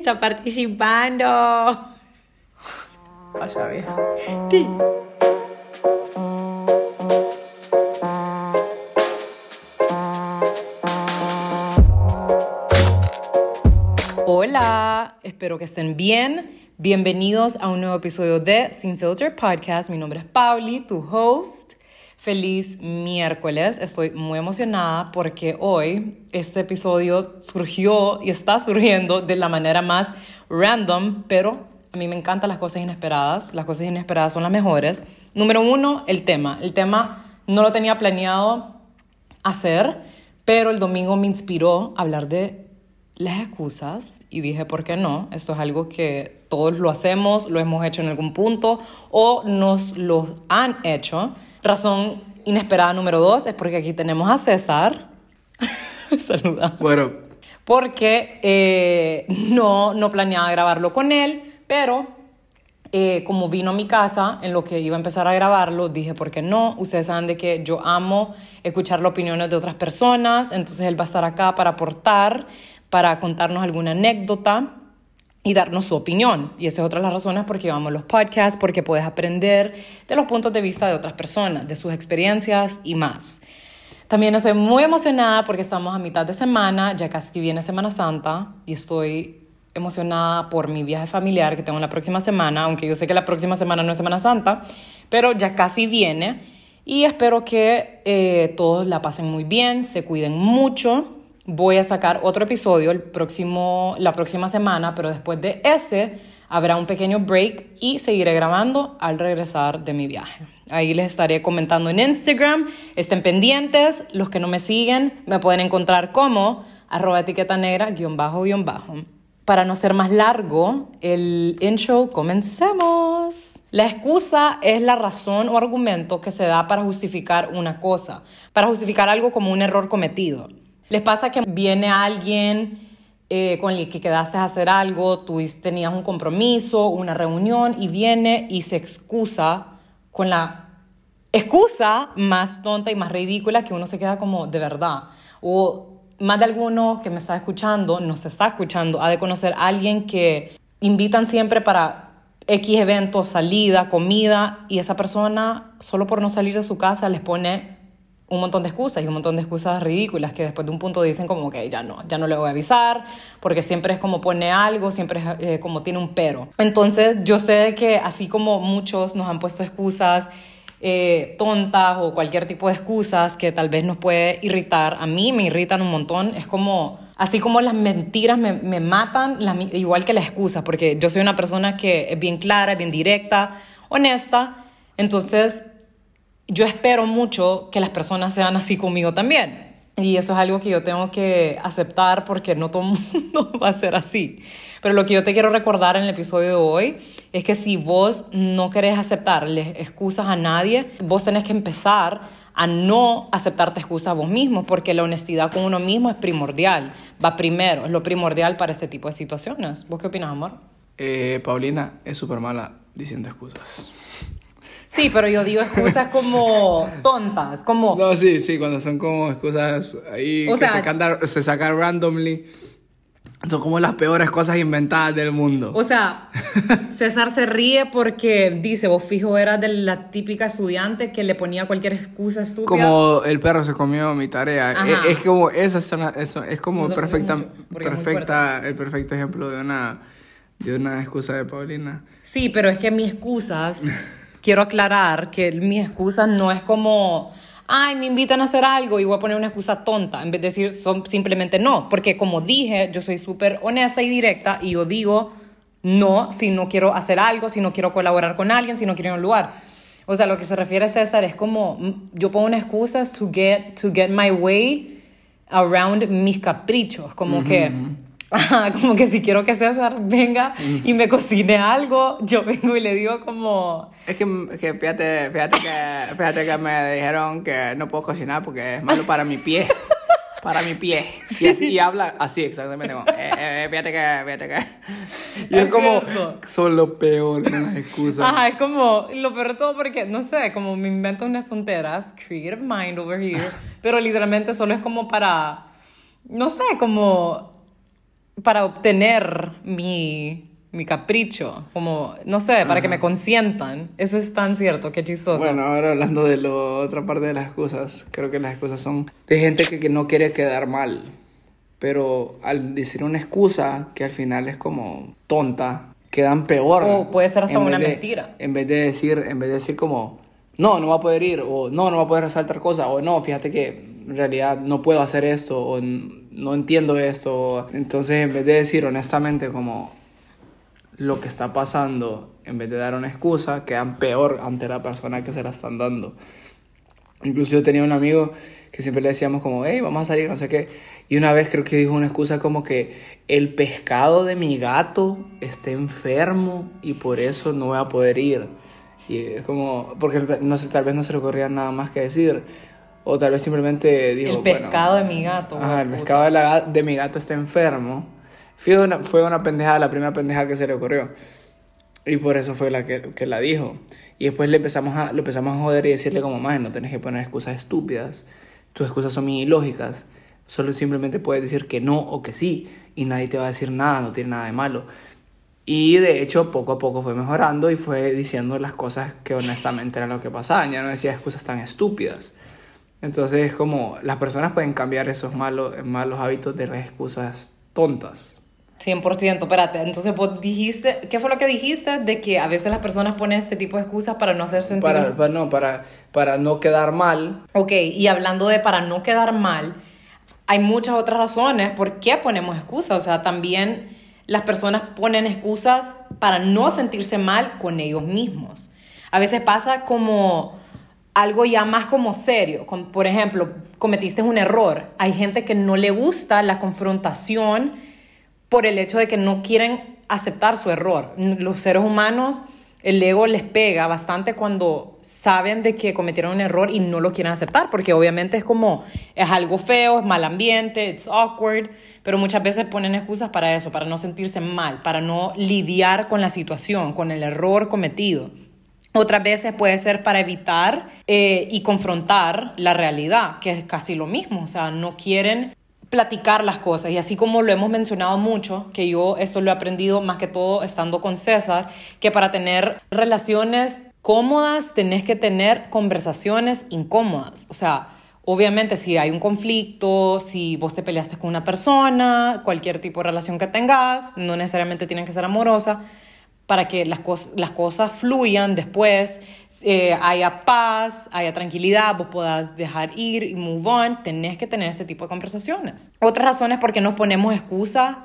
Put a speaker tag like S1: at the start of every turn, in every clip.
S1: está participando.
S2: Vaya bien.
S1: Sí. Hola, espero que estén bien. Bienvenidos a un nuevo episodio de Sin Filter Podcast. Mi nombre es Pauli, tu host. Feliz miércoles. Estoy muy emocionada porque hoy este episodio surgió y está surgiendo de la manera más random, pero a mí me encantan las cosas inesperadas. Las cosas inesperadas son las mejores. Número uno, el tema. El tema no lo tenía planeado hacer, pero el domingo me inspiró a hablar de las excusas y dije, ¿por qué no? Esto es algo que todos lo hacemos, lo hemos hecho en algún punto o nos lo han hecho. Razón inesperada número dos es porque aquí tenemos a César. Saluda.
S2: Bueno,
S1: Porque eh, no, no planeaba grabarlo con él, pero eh, como vino a mi casa en lo que iba a empezar a grabarlo, dije, ¿por qué no? Ustedes saben de que yo amo escuchar las opiniones de otras personas, entonces él va a estar acá para aportar, para contarnos alguna anécdota y darnos su opinión. Y esa es otra de las razones por qué llevamos los podcasts, porque puedes aprender de los puntos de vista de otras personas, de sus experiencias y más. También estoy muy emocionada porque estamos a mitad de semana, ya casi viene Semana Santa y estoy emocionada por mi viaje familiar que tengo la próxima semana, aunque yo sé que la próxima semana no es Semana Santa, pero ya casi viene y espero que eh, todos la pasen muy bien, se cuiden mucho. Voy a sacar otro episodio el próximo, la próxima semana, pero después de ese habrá un pequeño break y seguiré grabando al regresar de mi viaje. Ahí les estaré comentando en Instagram. Estén pendientes. Los que no me siguen me pueden encontrar como arroba etiqueta negra guion bajo guion bajo. Para no ser más largo el intro, comencemos. La excusa es la razón o argumento que se da para justificar una cosa, para justificar algo como un error cometido. Les pasa que viene alguien eh, con el que quedaste a hacer algo, tú tenías un compromiso, una reunión y viene y se excusa con la excusa más tonta y más ridícula que uno se queda como de verdad. O más de alguno que me está escuchando, nos está escuchando, ha de conocer a alguien que invitan siempre para X eventos, salida, comida, y esa persona, solo por no salir de su casa, les pone un montón de excusas y un montón de excusas ridículas que después de un punto dicen como que ya no, ya no le voy a avisar, porque siempre es como pone algo, siempre es eh, como tiene un pero. Entonces yo sé que así como muchos nos han puesto excusas eh, tontas o cualquier tipo de excusas que tal vez nos puede irritar, a mí me irritan un montón, es como, así como las mentiras me, me matan, igual que las excusas, porque yo soy una persona que es bien clara, bien directa, honesta, entonces yo espero mucho que las personas sean así conmigo también. Y eso es algo que yo tengo que aceptar porque no todo el mundo va a ser así. Pero lo que yo te quiero recordar en el episodio de hoy es que si vos no querés aceptarle excusas a nadie, vos tenés que empezar a no aceptarte excusas a vos mismo porque la honestidad con uno mismo es primordial. Va primero, es lo primordial para este tipo de situaciones. ¿Vos qué opinas, amor?
S2: eh, Paulina es súper mala diciendo excusas.
S1: Sí, pero yo digo excusas como tontas, como...
S2: No, sí, sí, cuando son como excusas ahí
S1: O
S2: que
S1: sea-
S2: se, canta- se sacan randomly. Son como las peores cosas inventadas del mundo.
S1: O sea, César se ríe porque dice, vos fijo eras de la típica estudiante que le ponía cualquier excusa estúpida.
S2: como el perro se comió mi tarea. Es, es como esa es una- eso es como perfecta,
S1: es
S2: perfecta, el perfecto ejemplo de una de una excusa de Paulina.
S1: Sí, pero es que mis excusas, quiero aclarar que mis excusas no es como, ay, me invitan a hacer algo y voy a poner una excusa tonta, en vez de decir son simplemente no, porque como dije, yo soy súper honesta y directa y yo digo no si no quiero hacer algo, si no quiero colaborar con alguien, si no quiero ir a un lugar. O sea, lo que se refiere César es como, mm, yo pongo una excusa to get, to get my way around mis caprichos, como que... Como que si quiero que César venga y me cocine algo, yo vengo y le digo como...
S2: Es que, que fíjate, fíjate que fíjate que me dijeron que no puedo cocinar porque es malo para mi pie. Para mi pie. Y, así, y habla así exactamente como, eh, eh, fíjate que, fíjate que. Y es,
S1: Es
S2: como,
S1: cierto.
S2: son lo peor con las excusas.
S1: Ajá, es como, lo peor de todo porque, no sé, como me invento unas tonteras, creative mind over here, pero literalmente solo es como para, no sé, como para obtener mi, mi capricho, como, no sé, para que me consientan. Eso es tan cierto, qué chistoso.
S2: Bueno, ahora hablando de la otra parte de las excusas, creo que las excusas son de gente que, que no quiere quedar mal. Pero al decir una excusa que al final es como tonta, quedan peor.
S1: O puede ser hasta una
S2: de-
S1: mentira.
S2: En vez de decir, en vez de decir como, no, no va a poder ir, o no, no va a poder hacer tal cosa, o no, fíjate que en realidad no puedo hacer esto, o no entiendo esto. Entonces, en vez de decir honestamente como lo que está pasando, en vez de dar una excusa, quedan peor ante la persona que se la están dando. Incluso yo tenía un amigo que siempre le decíamos como, hey, vamos a salir, no sé qué. Y una vez creo que dijo una excusa como que el pescado de mi gato está enfermo y por eso no voy a poder ir. Y es como, porque no sé, tal vez no se le ocurría nada más que decir. O tal vez simplemente dijo,
S1: el
S2: bueno,
S1: pescado de mi gato.
S2: Ajá, el
S1: puta.
S2: pescado de, la de mi gato está enfermo. Fue una, fue una pendejada, la primera pendejada que se le ocurrió. Y por eso fue la que, que la dijo. Y después le empezamos a, lo empezamos a joder y decirle como, más no tenés que poner excusas estúpidas. Tus excusas son muy ilógicas. Solo simplemente puedes decir que no o que sí. Y nadie te va a decir nada, no tiene nada de malo. Y de hecho, poco a poco fue mejorando y fue diciendo las cosas que honestamente eran lo que pasaban. Ya no decía excusas tan estúpidas. Entonces es como las personas pueden cambiar esos malos, malos hábitos de las excusas tontas.
S1: 100%, espérate. Entonces vos dijiste, ¿qué fue lo que dijiste? De que a veces las personas ponen este tipo de excusas para no hacer sentir...
S2: Para, para, no, para, para no quedar mal.
S1: Ok, y hablando de para no quedar mal, hay muchas otras razones por qué ponemos excusas. O sea, también las personas ponen excusas para no sentirse mal con ellos mismos. A veces pasa como algo ya más como serio. Por ejemplo, cometiste un error. Hay gente que no le gusta la confrontación por el hecho de que no quieren aceptar su error. Los seres humanos, el ego les pega bastante cuando saben de que cometieron un error y no lo quieren aceptar, porque obviamente es como, es algo feo, es mal ambiente, it's awkward, pero muchas veces ponen excusas para eso, para no sentirse mal, para no lidiar con la situación, con el error cometido. Otras veces puede ser para evitar eh, y confrontar la realidad, que es casi lo mismo, o sea, no quieren platicar las cosas. Y así como lo hemos mencionado mucho, que yo esto lo he aprendido más que todo estando con César, que para tener relaciones cómodas tenés que tener conversaciones incómodas. O sea, obviamente si hay un conflicto, si vos te peleaste con una persona, cualquier tipo de relación que tengas, no necesariamente tienen que ser amorosa, para que las, cos las cosas fluyan después, eh, haya paz, haya tranquilidad, vos puedas dejar ir y move on, tenés que tener ese tipo de conversaciones. Otras razones por qué nos ponemos excusas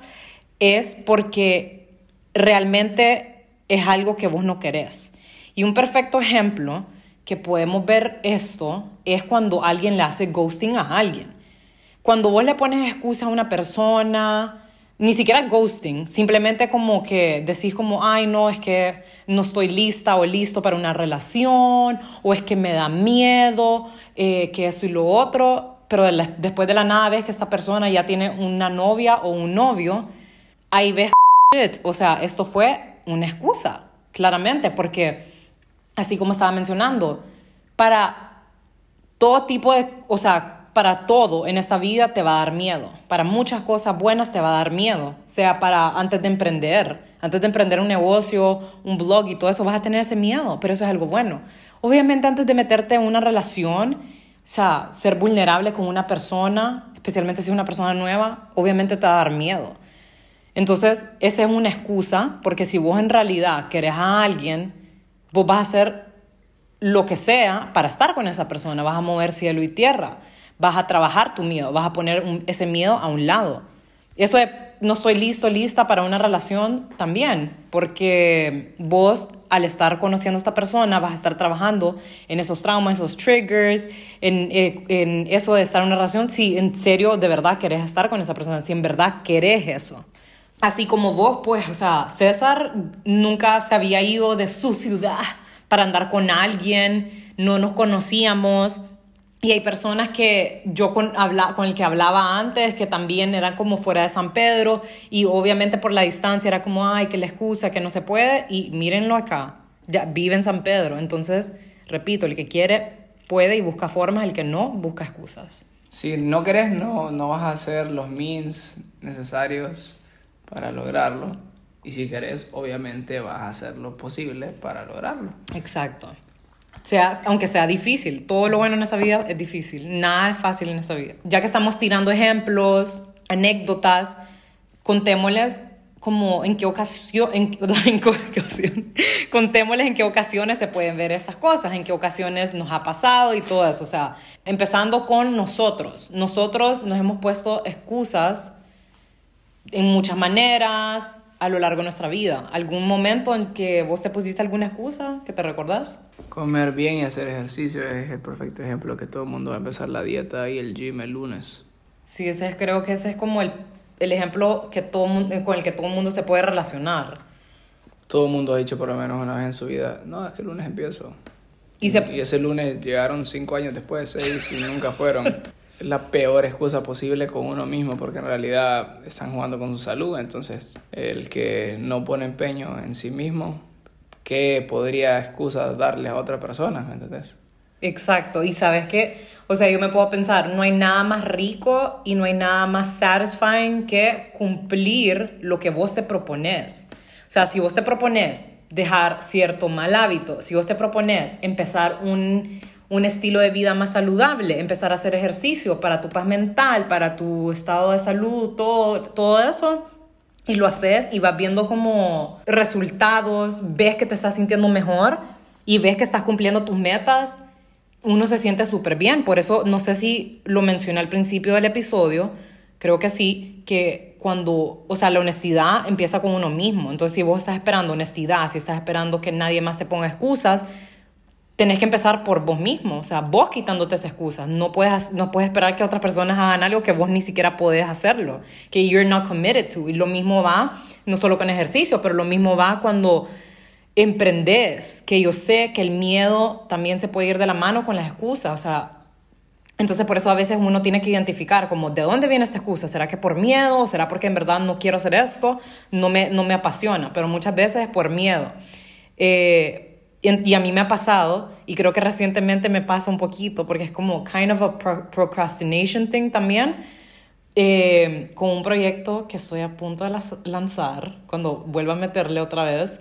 S1: es porque realmente es algo que vos no querés. Y un perfecto ejemplo que podemos ver esto es cuando alguien le hace ghosting a alguien. Cuando vos le pones excusa a una persona, ni siquiera ghosting, simplemente como que decís como, ay, no, es que no estoy lista o listo para una relación, o es que me da miedo, eh, que esto y lo otro, pero después de la nada ves que esta persona ya tiene una novia o un novio, ahí ves, shit, o sea, esto fue una excusa, claramente, porque así como estaba mencionando, para todo tipo de, o sea, para todo en esta vida te va a dar miedo. Para muchas cosas buenas te va a dar miedo. Sea para antes de emprender, antes de emprender un negocio, un blog y todo eso, vas a tener ese miedo, pero eso es algo bueno. Obviamente antes de meterte en una relación, o sea, ser vulnerable con una persona, especialmente si es una persona nueva, obviamente te va a dar miedo. Entonces, esa es una excusa, porque si vos en realidad querés a alguien, vos vas a hacer lo que sea para estar con esa persona, vas a mover cielo y tierra, vas a trabajar tu miedo, vas a poner ese miedo a un lado. Eso de no estoy listo, lista para una relación también, porque vos al estar conociendo a esta persona vas a estar trabajando en esos traumas, esos triggers, en, eh, en eso de estar en una relación, si en serio de verdad querés estar con esa persona, si en verdad querés eso. Así como vos, pues, o sea, César nunca se había ido de su ciudad para andar con alguien, no nos conocíamos. Y hay personas que yo con, habla, con el que hablaba antes, que también eran como fuera de San Pedro, y obviamente por la distancia era como, ay, que la excusa, que no se puede, y mírenlo acá, ya vive en San Pedro. Entonces, repito, el que quiere puede y busca formas, el que no busca excusas.
S2: Si no querés, no, no vas a hacer los means necesarios para lograrlo. Y si querés, obviamente vas a hacer lo posible para lograrlo.
S1: Exacto. Sea, aunque sea difícil, todo lo bueno en esta vida es difícil. Nada es fácil en esta vida. Ya que estamos tirando ejemplos, anécdotas, contémosles como en qué ocasión, en qué ocasión, contémosles en qué ocasiones se pueden ver esas cosas, en qué ocasiones nos ha pasado y todo eso. O sea, empezando con nosotros. Nosotros nos hemos puesto excusas en muchas maneras a lo largo de nuestra vida. ¿Algún momento en que vos te pusiste alguna excusa que te recordás?
S2: Comer bien y hacer ejercicio es el perfecto ejemplo que todo el mundo va a empezar la dieta y el gym el lunes.
S1: Sí, ese es, creo que ese es como el, el ejemplo que todo, con el que todo el mundo se puede relacionar.
S2: Todo el mundo ha dicho por lo menos una vez en su vida, no, es que el lunes empiezo.
S1: Y se-
S2: y ese lunes llegaron cinco años después, seis, y nunca fueron. La peor excusa posible con uno mismo, porque en realidad están jugando con su salud. Entonces, el que no pone empeño en sí mismo, ¿qué podría excusa darle a otra persona?
S1: Exacto, y sabes que, o sea, yo me puedo pensar, no hay nada más rico y no hay nada más satisfying que cumplir lo que vos te propones. O sea, si vos te propones dejar cierto mal hábito, si vos te propones empezar un, un estilo de vida más saludable, empezar a hacer ejercicio para tu paz mental, para tu estado de salud, todo, todo eso, y lo haces y vas viendo como resultados, ves que te estás sintiendo mejor y ves que estás cumpliendo tus metas, uno se siente súper bien. Por eso, no sé si lo mencioné al principio del episodio, creo que sí, que cuando, o sea, la honestidad empieza con uno mismo. Entonces, si vos estás esperando honestidad, si estás esperando que nadie más te ponga excusas, tenés que empezar por vos mismo, o sea, vos quitándote esas excusas. No puedes, no puedes esperar que otras personas hagan algo que vos ni siquiera podés hacerlo, que you're not committed to. Y lo mismo va, no solo con ejercicio, pero lo mismo va cuando emprendes, que yo sé que el miedo también se puede ir de la mano con las excusas, o sea, entonces por eso a veces uno tiene que identificar como de dónde viene esta excusa, ¿será que por miedo? ¿O será porque en verdad no quiero hacer esto? No me, no me apasiona, pero muchas veces es por miedo. Eh, y, a mí me ha pasado, y creo que recientemente me pasa un poquito, porque es como kind of a pro- procrastination thing también, eh, con un proyecto que estoy a punto de lanzar, cuando vuelva a meterle otra vez,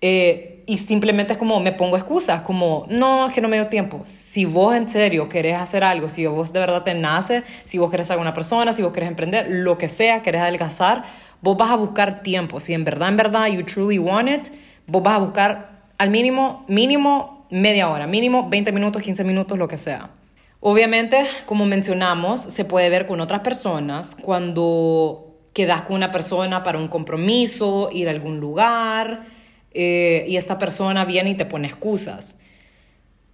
S1: eh, y simplemente es como me pongo excusas, como no, es que no me dio tiempo. Si vos en serio querés hacer algo, si vos de verdad te nace, si vos querés ser una persona, si vos querés emprender, lo que sea, querés adelgazar, vos vas a buscar tiempo. Si en verdad, en verdad, you truly want it, vos vas a buscar al mínimo, mínimo media hora, mínimo 20 minutos, 15 minutos, lo que sea. Obviamente, como mencionamos, se puede ver con otras personas cuando quedas con una persona para un compromiso, ir a algún lugar, eh, y esta persona viene y te pone excusas.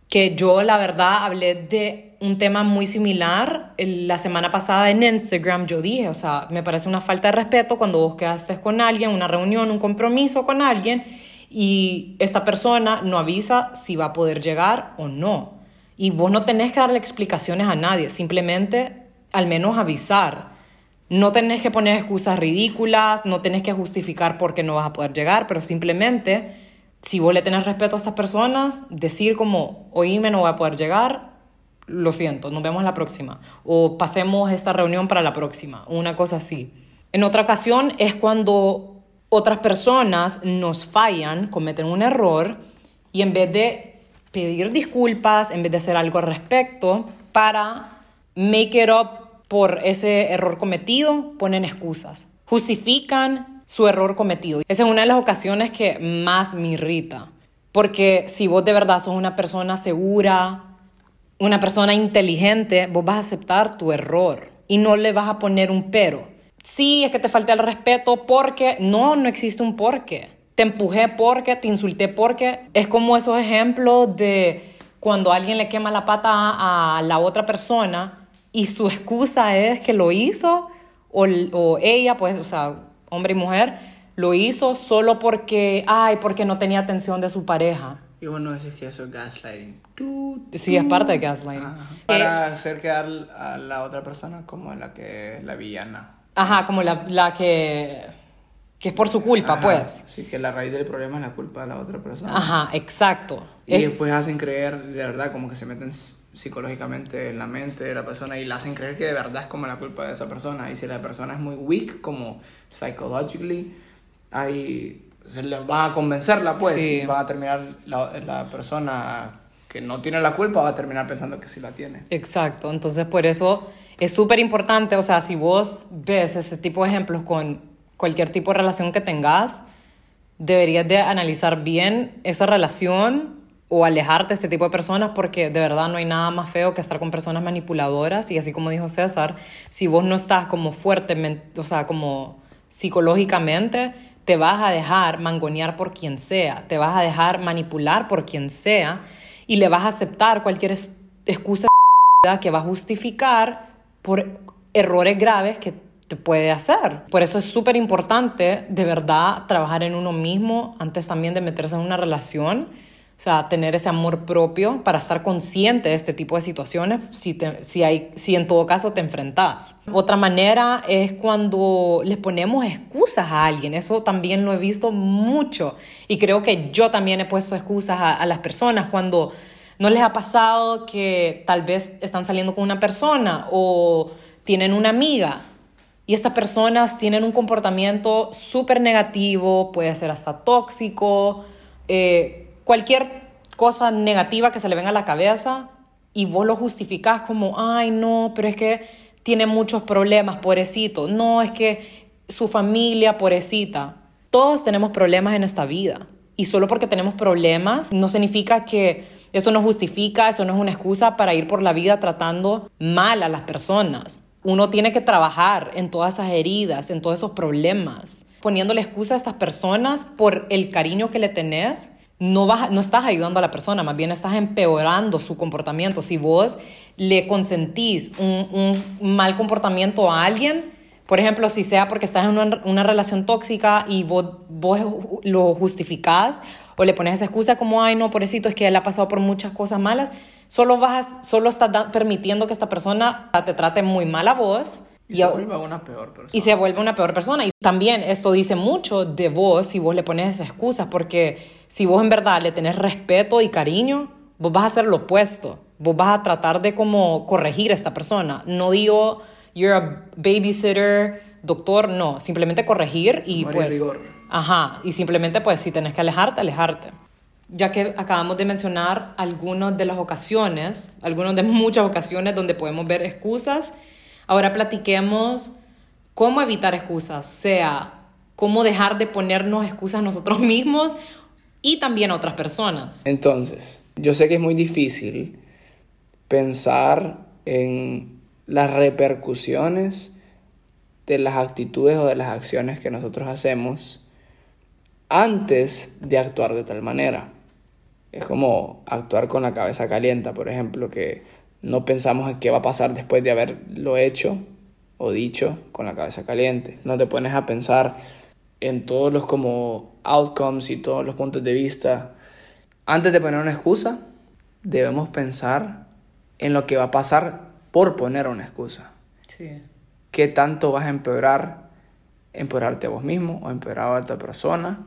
S1: Que yo, la verdad, hablé de un tema muy similar la semana pasada en Instagram. Yo dije, o sea, me parece una falta de respeto cuando vos quedaste con alguien, una reunión, un compromiso con alguien, y esta persona no avisa si va a poder llegar o no. Y vos no tenés que darle explicaciones a nadie, simplemente al menos avisar. No tenés que poner excusas ridículas, no tenés que justificar por qué no vas a poder llegar, pero simplemente, si vos le tenés respeto a estas personas, decir como, oíme, no voy a poder llegar, lo siento, nos vemos la próxima. O pasemos esta reunión para la próxima, una cosa así. En otra ocasión es cuando otras personas nos fallan, cometen un error, y en vez de pedir disculpas, en vez de hacer algo al respecto, para make it up por ese error cometido, ponen excusas. Justifican su error cometido. Esa es una de las ocasiones que más me irrita. Porque si vos de verdad sos una persona segura, una persona inteligente, vos vas a aceptar tu error y no le vas a poner un pero. Sí, es que te falta el respeto porque no, no existe un porque. Te empujé porque, te insulté porque. Es como esos ejemplos de cuando alguien le quema la pata a, la otra persona y su excusa es que lo hizo o, o ella, pues, o sea, hombre y mujer, lo hizo solo porque, ay, porque no tenía atención de su pareja.
S2: Y bueno, decís que eso es gaslighting. Tú,
S1: Sí, es parte de gaslighting.
S2: Ajá.
S1: Eh,
S2: Para hacer quedar a la otra persona como la que la villana.
S1: Ajá, como la, la que que es por su culpa,
S2: Ajá,
S1: pues.
S2: Sí, que la raíz del problema es la culpa de la otra persona.
S1: Ajá, exacto.
S2: Y
S1: Es-
S2: después hacen creer, de verdad, como que se meten psicológicamente en la mente de la persona y la hacen creer que de verdad es como la culpa de esa persona. Y si la persona es muy weak, como psychologically, ahí se le va a convencerla, pues.
S1: Sí.
S2: Y va a terminar la, la persona que no tiene la culpa, va a terminar pensando que sí la tiene.
S1: Exacto, entonces por eso es súper importante, o sea, si vos ves ese tipo de ejemplos con cualquier tipo de relación que tengas, deberías de analizar bien esa relación o alejarte de este tipo de personas porque de verdad no hay nada más feo que estar con personas manipuladoras. Y así como dijo César, si vos no estás como fuertemente, o sea, como psicológicamente, te vas a dejar mangonear por quien sea, te vas a dejar manipular por quien sea y le vas a aceptar cualquier excusa que va a justificar por errores graves que te puede hacer. Por eso es súper importante, de verdad, trabajar en uno mismo antes también de meterse en una relación. O sea, tener ese amor propio para estar consciente de este tipo de situaciones si, te- si, hay, si en todo caso te enfrentas. Otra manera es cuando les ponemos excusas a alguien. Eso también lo he visto mucho. Y creo que yo también he puesto excusas a, a las personas cuando no les ha pasado que tal vez están saliendo con una persona o tienen una amiga y estas personas tienen un comportamiento súper negativo, puede ser hasta tóxico, eh, cualquier cosa negativa que se le venga a la cabeza y vos lo justificás como, ay no, pero es que tiene muchos problemas, pobrecito, no, es que su familia, pobrecita. Todos tenemos problemas en esta vida y solo porque tenemos problemas no significa que eso no justifica, eso no es una excusa para ir por la vida tratando mal a las personas. Uno tiene que trabajar en todas esas heridas, en todos esos problemas. Poniéndole excusa a estas personas por el cariño que le tenés, no, vas, no estás ayudando a la persona, más bien estás empeorando su comportamiento. Si vos le consentís un, un mal comportamiento a alguien, por ejemplo, si sea porque estás en una, una relación tóxica y vos, vos lo justificás o le pones esa excusa como, ay, no, pobrecito, es que él ha pasado por muchas cosas malas, solo, vas, solo estás permitiendo que esta persona te trate muy mal a vos
S2: Y,
S1: y,
S2: se vuelve una peor persona.
S1: y se vuelve una peor persona. Y también esto dice mucho de vos si vos le pones esas excusas, porque si vos en verdad le tenés respeto y cariño, vos vas a hacer lo opuesto. Vos vas a tratar de como corregir a esta persona. No digo, you're a babysitter, doctor, no. Simplemente corregir y pues...
S2: rigor.
S1: Ajá, y simplemente pues si tenés que alejarte, alejarte. Ya que acabamos de mencionar algunas de las ocasiones, algunas de muchas ocasiones donde podemos ver excusas, ahora platiquemos cómo evitar excusas, sea cómo dejar de ponernos excusas nosotros mismos y también a otras personas.
S2: Entonces, yo sé que es muy difícil pensar en las repercusiones de las actitudes o de las acciones que nosotros hacemos antes de actuar de tal manera. Es como actuar con la cabeza caliente, por ejemplo, que no pensamos en qué va a pasar después de haberlo hecho o dicho con la cabeza caliente. No te pones a pensar en todos los como outcomes y todos los puntos de vista. Antes de poner una excusa, debemos pensar en lo que va a pasar por poner una excusa.
S1: Sí.
S2: ¿Qué tanto vas a empeorar? ¿Empeorarte a vos mismo o empeorar a otra persona?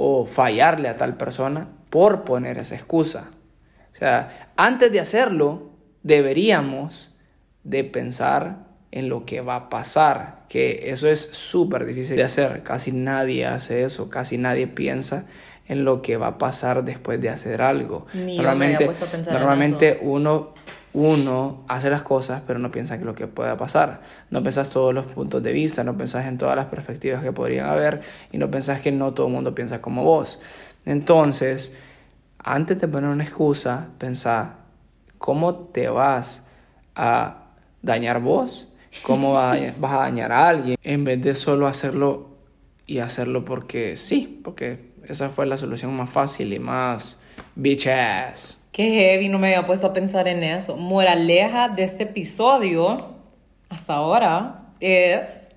S2: ¿O fallarle a tal persona por poner esa excusa? O sea, antes de hacerlo, deberíamos de pensar en lo que va a pasar, que eso es súper difícil de hacer, casi nadie hace eso, casi nadie piensa en lo que va a pasar después de hacer algo.
S1: Ni
S2: normalmente uno, uno hace las cosas, pero no piensa en lo que pueda pasar. No pensás todos los puntos de vista, no pensás en todas las perspectivas que podrían haber y no pensás que no todo el mundo piensa como vos. Entonces, antes de poner una excusa, pensá cómo te vas a dañar vos, cómo vas a dañar a alguien, en vez de solo hacerlo y hacerlo porque sí, porque esa fue la solución más fácil y más bitch ass.
S1: Qué heavy, no me había puesto a pensar en eso. Moraleja de este episodio, hasta ahora, es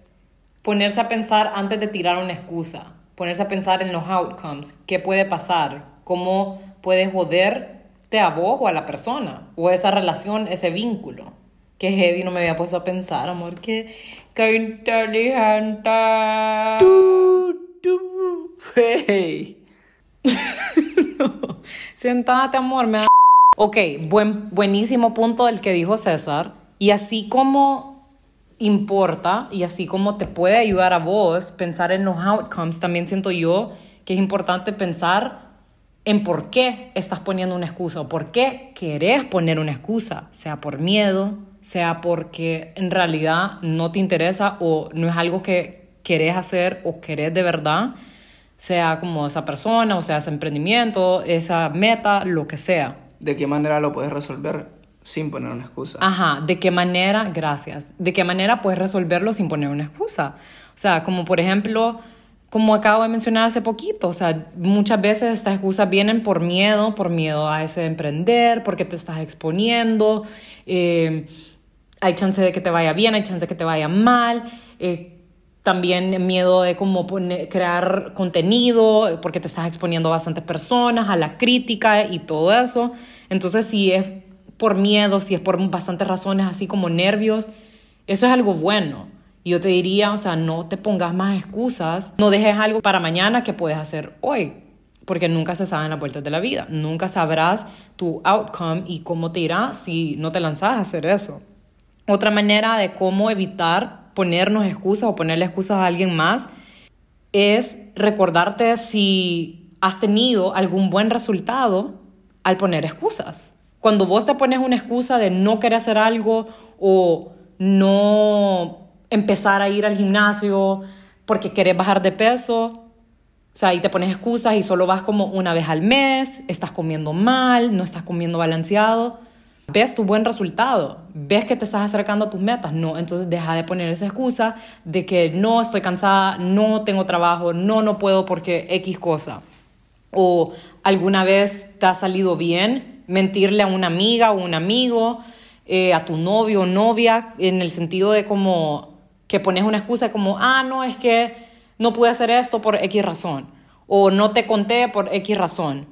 S1: ponerse a pensar antes de tirar una excusa. Ponerse a pensar en los outcomes. ¿Qué puede pasar? ¿Cómo puede joderte a vos o a la persona? O esa relación, ese vínculo. Qué heavy, no me había puesto a pensar, amor. Qué, qué inteligente.
S2: Hey.
S1: Sentate, amor, me. Ok, buen, buenísimo punto el que dijo César. Y así como importa y así como te puede ayudar a vos pensar en los outcomes, también siento yo que es importante pensar en por qué estás poniendo una excusa o por qué querés poner una excusa, sea por miedo, sea porque en realidad no te interesa o no es algo que querés hacer o querés de verdad, sea como esa persona, o sea ese emprendimiento, esa meta, lo que sea.
S2: ¿De qué manera lo puedes resolver sin poner una excusa?
S1: Ajá, ¿de qué manera? Gracias. ¿De qué manera puedes resolverlo sin poner una excusa? O sea, como por ejemplo, como acabo de mencionar hace poquito, o sea, muchas veces estas excusas vienen por miedo, por miedo a ese emprender, porque te estás exponiendo, eh, hay chance de que te vaya bien, hay chance de que te vaya mal, eh, también miedo de cómo crear contenido, porque te estás exponiendo a bastantes personas, a la crítica y todo eso. Entonces, si es por miedo, si es por bastantes razones, así como nervios, eso es algo bueno. Yo te diría, o sea, no te pongas más excusas, no dejes algo para mañana que puedes hacer hoy, porque nunca se sabe en las vueltas de la vida, nunca sabrás tu outcome y cómo te irá si no te lanzas a hacer eso. Otra manera de cómo evitar ponernos excusas o ponerle excusas a alguien más es recordarte si has tenido algún buen resultado al poner excusas. Cuando vos te pones una excusa de no querer hacer algo o no empezar a ir al gimnasio porque querés bajar de peso. O sea, ahí te pones excusas y solo vas como una vez al mes, estás comiendo mal, no estás comiendo balanceado. Ves tu buen resultado, ves que te estás acercando a tus metas. No, entonces deja de poner esa excusa de que no estoy cansada, no tengo trabajo, no, no puedo porque X cosa. O alguna vez te ha salido bien mentirle a una amiga o un amigo, eh, a tu novio o novia, en el sentido de como que pones una excusa como, ah, no, es que no pude hacer esto por X razón, o no te conté por X razón.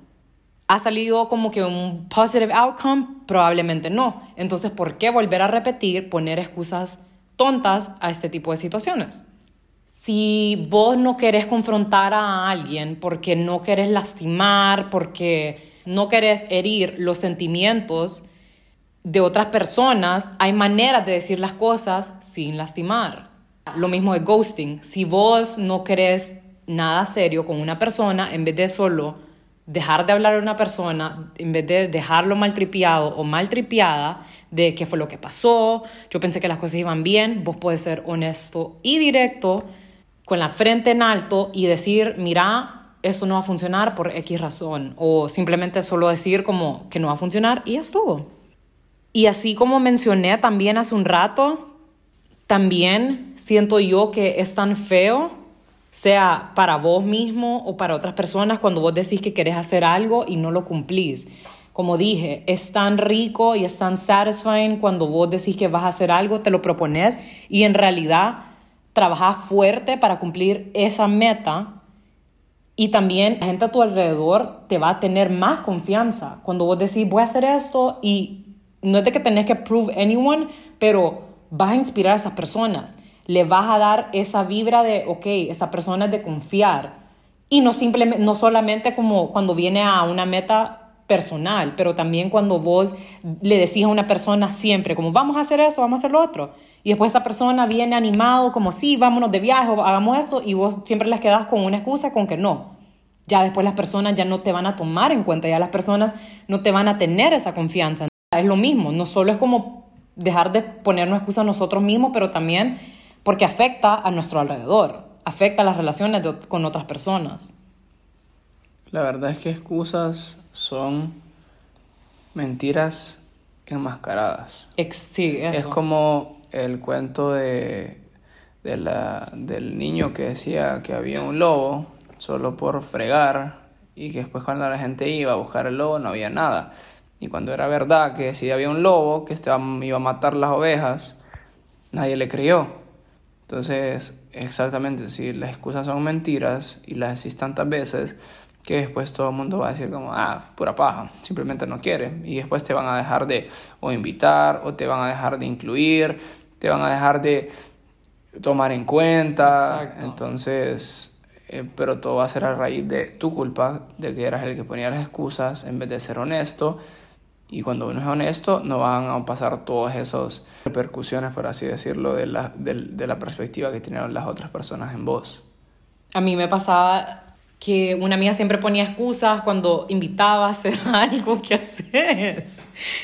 S1: ¿Ha salido como que un positive outcome? Probablemente no. Entonces, ¿por qué volver a repetir, poner excusas tontas a este tipo de situaciones? Si vos no querés confrontar a alguien porque no querés lastimar, porque no querés herir los sentimientos de otras personas, hay maneras de decir las cosas sin lastimar. Lo mismo de ghosting. Si vos no querés nada serio con una persona, en vez de solo dejar de hablar a una persona, en vez de dejarlo maltripiado o maltripiada de qué fue lo que pasó, yo pensé que las cosas iban bien, vos puedes ser honesto y directo, con la frente en alto y decir, mira, eso no va a funcionar por X razón, o simplemente solo decir como que no va a funcionar y ya estuvo. Y así como mencioné también hace un rato, también siento yo que es tan feo, sea para vos mismo o para otras personas, cuando vos decís que querés hacer algo y no lo cumplís. Como dije, es tan rico y es tan satisfying cuando vos decís que vas a hacer algo, te lo propones y en realidad trabajás fuerte para cumplir esa meta. Y también la gente a tu alrededor te va a tener más confianza. Cuando vos decís, voy a hacer esto y no es de que tenés que prove anyone, pero vas a inspirar a esas personas, le vas a dar esa vibra de, ok, esa persona es de confiar. Y no, simplemente, no solamente como cuando viene a una meta personal, pero también cuando vos le decís a una persona siempre, como vamos a hacer eso, vamos a hacer lo otro. Y después esa persona viene animado, como sí, vámonos de viaje, hagamos eso, y vos siempre les quedas con una excusa con que no. Ya después las personas ya no te van a tomar en cuenta, ya las personas no te van a tener esa confianza. Es lo mismo, no solo es como dejar de ponernos excusas nosotros mismos, pero también porque afecta a nuestro alrededor, afecta las relaciones con otras personas.
S2: La verdad es que excusas son mentiras enmascaradas.
S1: sí, eso.
S2: Es como el cuento de, de la, del niño que decía que había un lobo solo por fregar y que después cuando la gente iba a buscar el lobo no había nada. Y cuando era verdad que si había un lobo que iba a matar las ovejas, nadie le creyó. Entonces, exactamente, si las excusas son mentiras y las decís tantas veces, que después todo el mundo va a decir como, ah, pura paja, simplemente no quiere. Y después te van a dejar de o invitar, o te van a dejar de incluir, te van a dejar de tomar en cuenta. Entonces, eh, pero todo va a ser a raíz de tu culpa, de que eras el que ponía las excusas en vez de ser honesto. Y cuando uno es honesto, no van a pasar todas esas repercusiones, por así decirlo, de la, de, la perspectiva que tienen las otras personas en vos.
S1: A mí me pasaba que una amiga siempre ponía excusas cuando invitaba a hacer algo que haces.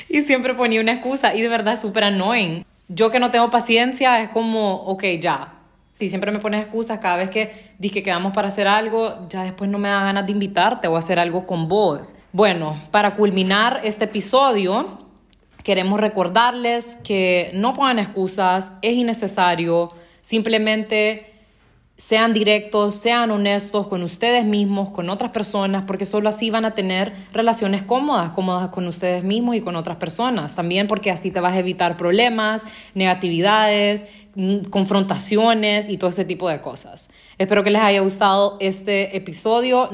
S1: Y siempre ponía una excusa y de verdad es súper annoying. Yo que no tengo paciencia es como, ok, ya, si siempre me pones excusas cada vez que dices que quedamos para hacer algo, ya después no me da ganas de invitarte o hacer algo con vos. Bueno, para culminar este episodio, queremos recordarles que no pongan excusas, es innecesario, simplemente sean directos, sean honestos con ustedes mismos, con otras personas, porque solo así van a tener relaciones cómodas, cómodas con ustedes mismos y con otras personas. También porque así te vas a evitar problemas, negatividades, mm, confrontaciones y todo ese tipo de cosas. Espero que les haya gustado este episodio.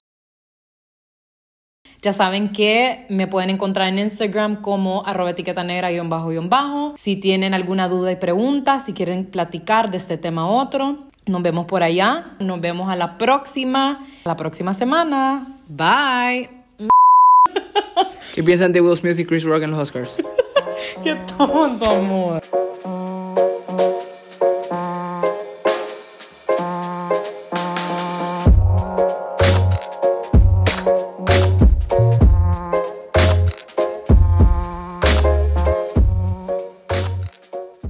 S1: Ya saben que me pueden encontrar en Instagram como arroba etiqueta negra bajo bajo. Si tienen alguna duda y pregunta, si quieren platicar de este tema u otro, nos vemos por allá. Nos vemos a la próxima, la próxima semana. Bye.
S2: ¿Qué piensan de Will Smith y Chris Rock en los Oscars?
S1: Qué tonto, amor.